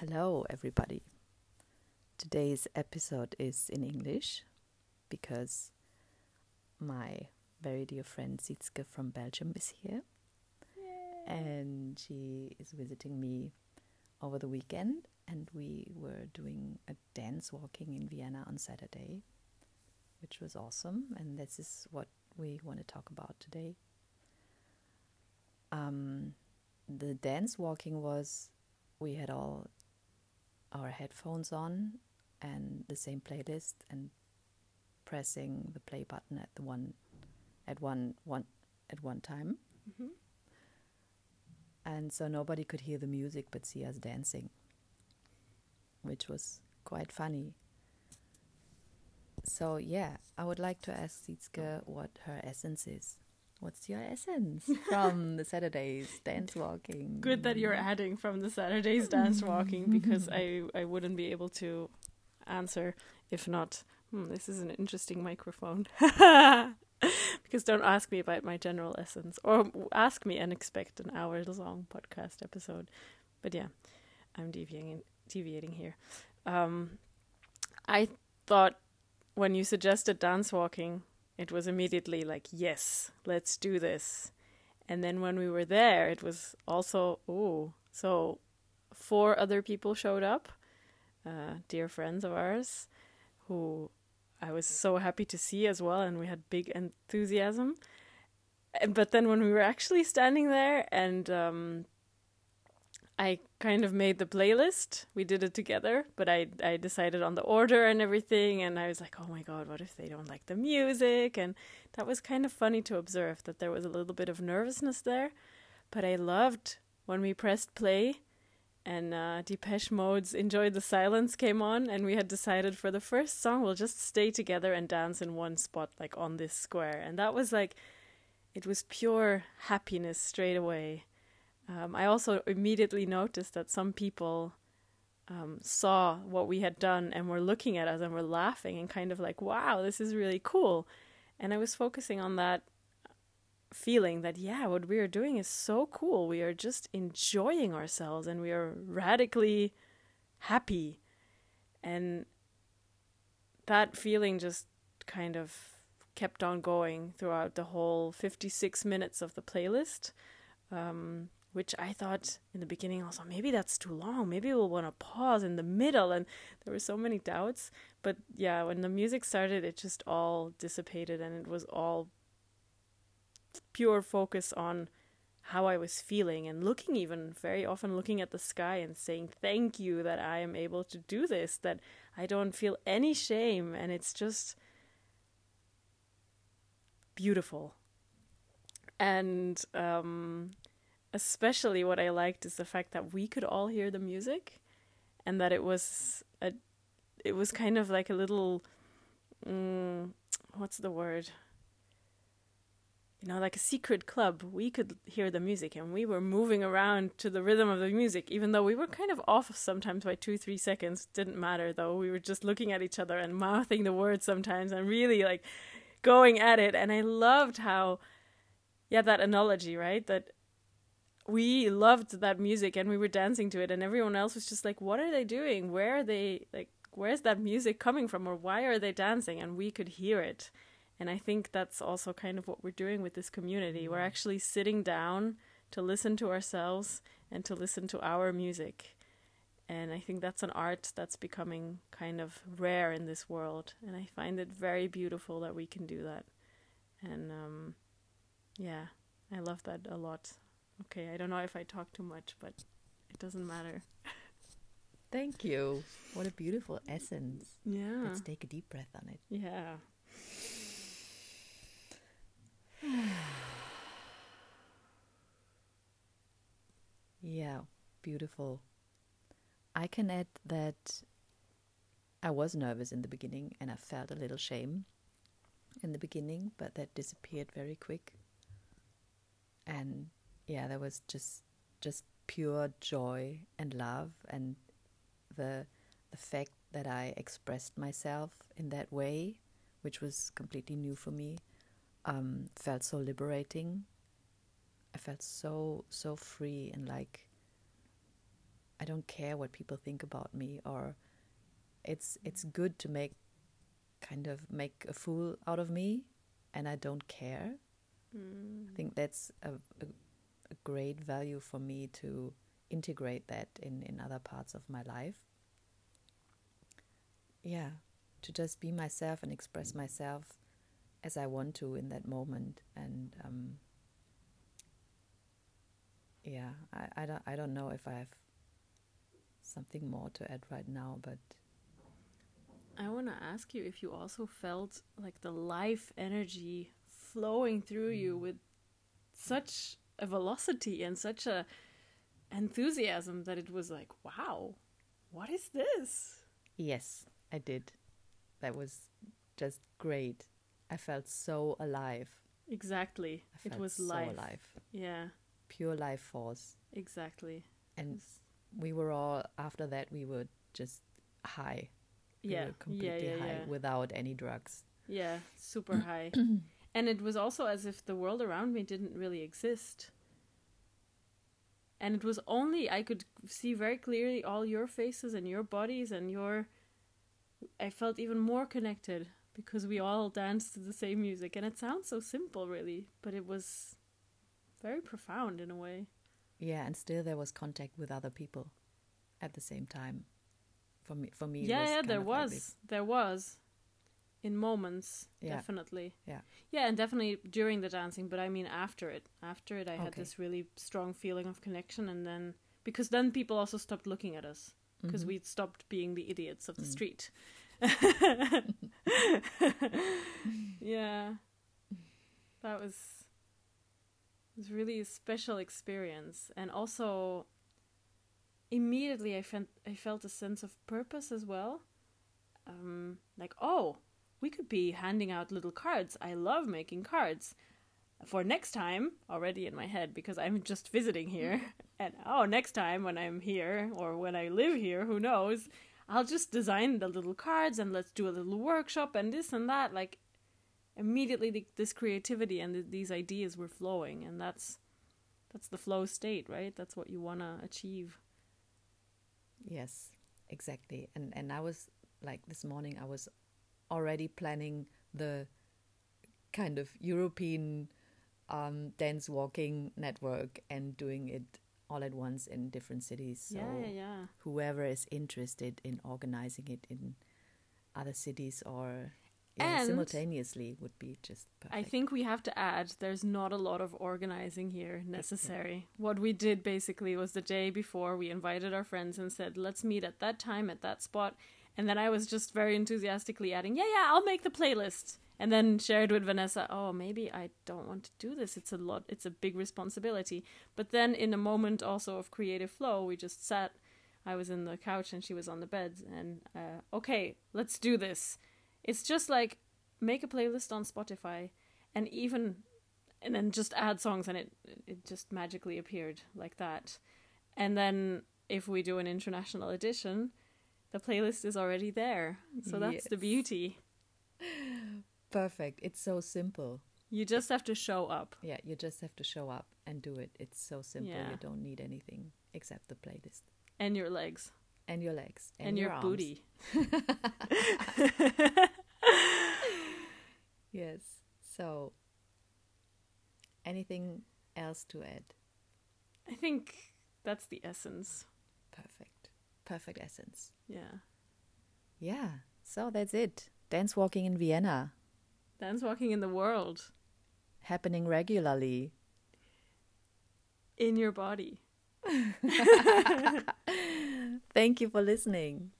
Hello, everybody. Today's episode is in English because my very dear friend Sietske from Belgium is here. And she is visiting me over the weekend, and we were doing a dance walking in Vienna on Saturday, which was awesome. And this is what we want to talk about today. Um, the dance walking was we had all our headphones on and the same playlist and pressing the play button at the one at one one at one time. Mm-hmm. and so nobody could hear the music but see us dancing which was quite funny. So yeah i would like to ask Sietske what her essence is what's your essence from the saturday's dance walking Good that you're adding from the Saturday's dance walking because I, I wouldn't be able to answer if not. Hmm, this is an interesting microphone. because don't ask me about my general essence or ask me and expect an hour long podcast episode. But yeah, I'm deviating deviating here. Um, I thought when you suggested dance walking, it was immediately like, yes, let's do this. And then when we were there, it was also, oh, so four other people showed up, uh, dear friends of ours, who I was so happy to see as well, and we had big enthusiasm. But then when we were actually standing there and um, I kind of made the playlist. We did it together, but I I decided on the order and everything and I was like, "Oh my god, what if they don't like the music?" And that was kind of funny to observe that there was a little bit of nervousness there, but I loved when we pressed play and uh, Depeche Mode's Enjoy the Silence came on, and we had decided for the first song we'll just stay together and dance in one spot, like on this square. And that was like, it was pure happiness straight away. Um, I also immediately noticed that some people um, saw what we had done and were looking at us and were laughing and kind of like, wow, this is really cool. And I was focusing on that feeling that, yeah, what we are doing is so cool. We are just enjoying ourselves and we are radically happy. And that feeling just kind of kept on going throughout the whole 56 minutes of the playlist. Um, which I thought in the beginning also maybe that's too long. Maybe we'll want to pause in the middle, and there were so many doubts. But yeah, when the music started, it just all dissipated, and it was all pure focus on how I was feeling and looking even very often looking at the sky and saying thank you that I am able to do this that I don't feel any shame and it's just beautiful and um especially what I liked is the fact that we could all hear the music and that it was a it was kind of like a little mm, what's the word? You know like a secret club. We could hear the music and we were moving around to the rhythm of the music even though we were kind of off sometimes by 2 3 seconds. Didn't matter though. We were just looking at each other and mouthing the words sometimes and really like going at it. And I loved how yeah that analogy right? That we loved that music and we were dancing to it and everyone else was just like what are they doing? Where are they like where's that music coming from or why are they dancing? And we could hear it. And i think that's also kind of what we're doing with this community. We're actually sitting down to listen to ourselves and to listen to our music. And i think that's an art that's becoming kind of rare in this world. And i find it very beautiful that we can do that. And um yeah i love that a lot Okay, I don't know if I talk too much, but it doesn't matter. thank you what a beautiful essence Yeah. let's take a deep breath on it Yeah. Yeah, beautiful. I can add that I was nervous in the beginning and I felt a little shame in the beginning, but that disappeared very quick. And yeah, there was just just pure joy and love and the the fact that I expressed myself in that way, which was completely new for me, um, felt so liberating. I felt so so free and like I don't care what people think about me or it's it's good to make kind of make a fool out of me and I don't care. Mm. I think that's a, a, a great value for me to integrate that in, in other parts of my life. Yeah, to just be myself and express myself as I want to in that moment. And um, yeah, I, I, don't, I don't know if I have something more to add right now, but I want to ask you if you also felt like the life energy flowing through you with such a velocity and such a enthusiasm that it was like, wow, what is this? Yes, I did. That was just great. I felt so alive. Exactly. I It was so life. alive. Yeah, Pure life force. exactly. And we were all after that we were just high. We yeah, completely yeah, yeah, high yeah. without any drugs. Yeah, super high. and it was also as if the world around me didn't really exist. And it was only I could see very clearly all your faces and your bodies and your I felt even more connected because we all danced to the same music and it sounds so simple really, but it was very profound in a way. Yeah, and still there was contact with other people at the same time. For me for me it yeah, was yeah, there of like was. there was. In moments, Yeah. definitely. Yeah. Yeah, and definitely during the dancing, but I mean after it. After it I had this really strong feeling of connection and then because then people also stopped looking at us because Mhm. we'd stopped being the idiots of the Mm. street. yeah. That was was really a special experience and also immediately I felt I felt a sense of purpose as well. Um like oh, we could be handing out little cards. I love making cards. For next time, already in my head because I'm just visiting here. Mm. And oh, next time when I'm here or when I live here, who knows, I'll just design the little cards and let's do a little workshop and this and that. Like immediately, the, this creativity and th these ideas were flowing, and that's that's the flow state, right? That's what you want to achieve. Yes, exactly. And and I was like this morning I was already planning the kind of European um, dance walking network and doing it all at once in different cities. So yeah, yeah, yeah. whoever is interested in organizing it in other cities or yeah, And- simultaneously would be just perfect. I think we have to add there's not a lot of organizing here necessary. What we did basically was the day before we invited our friends and said, let's meet at that time at that spot. And then I was just very enthusiastically adding, yeah, yeah, I'll make the playlist. And then shared with Vanessa, oh, maybe I don't want to do this. It's a lot, it's a big responsibility. But then in a moment also of creative flow, we just sat. I was in the couch and she was on the bed. And uh, okay, let's do this. It's just like make a playlist on Spotify and even and then just add songs and it it just magically appeared like that. And then if we do an international edition, the playlist is already there. So that's the beauty. perfect. It's so simple. You just have to show up. Yeah, you just have to show up and do it. It's so simple. Yeah. You don't need anything except the playlist And your legs. and your legs And, your, your, booty. Yes. So, anything else to add? I think that's the essence. Perfect. Perfect essence. Yeah. Yeah. So that's it. Dance walking in Vienna, Dance walking in the world. happening regularly. In your body. Thank you for listening.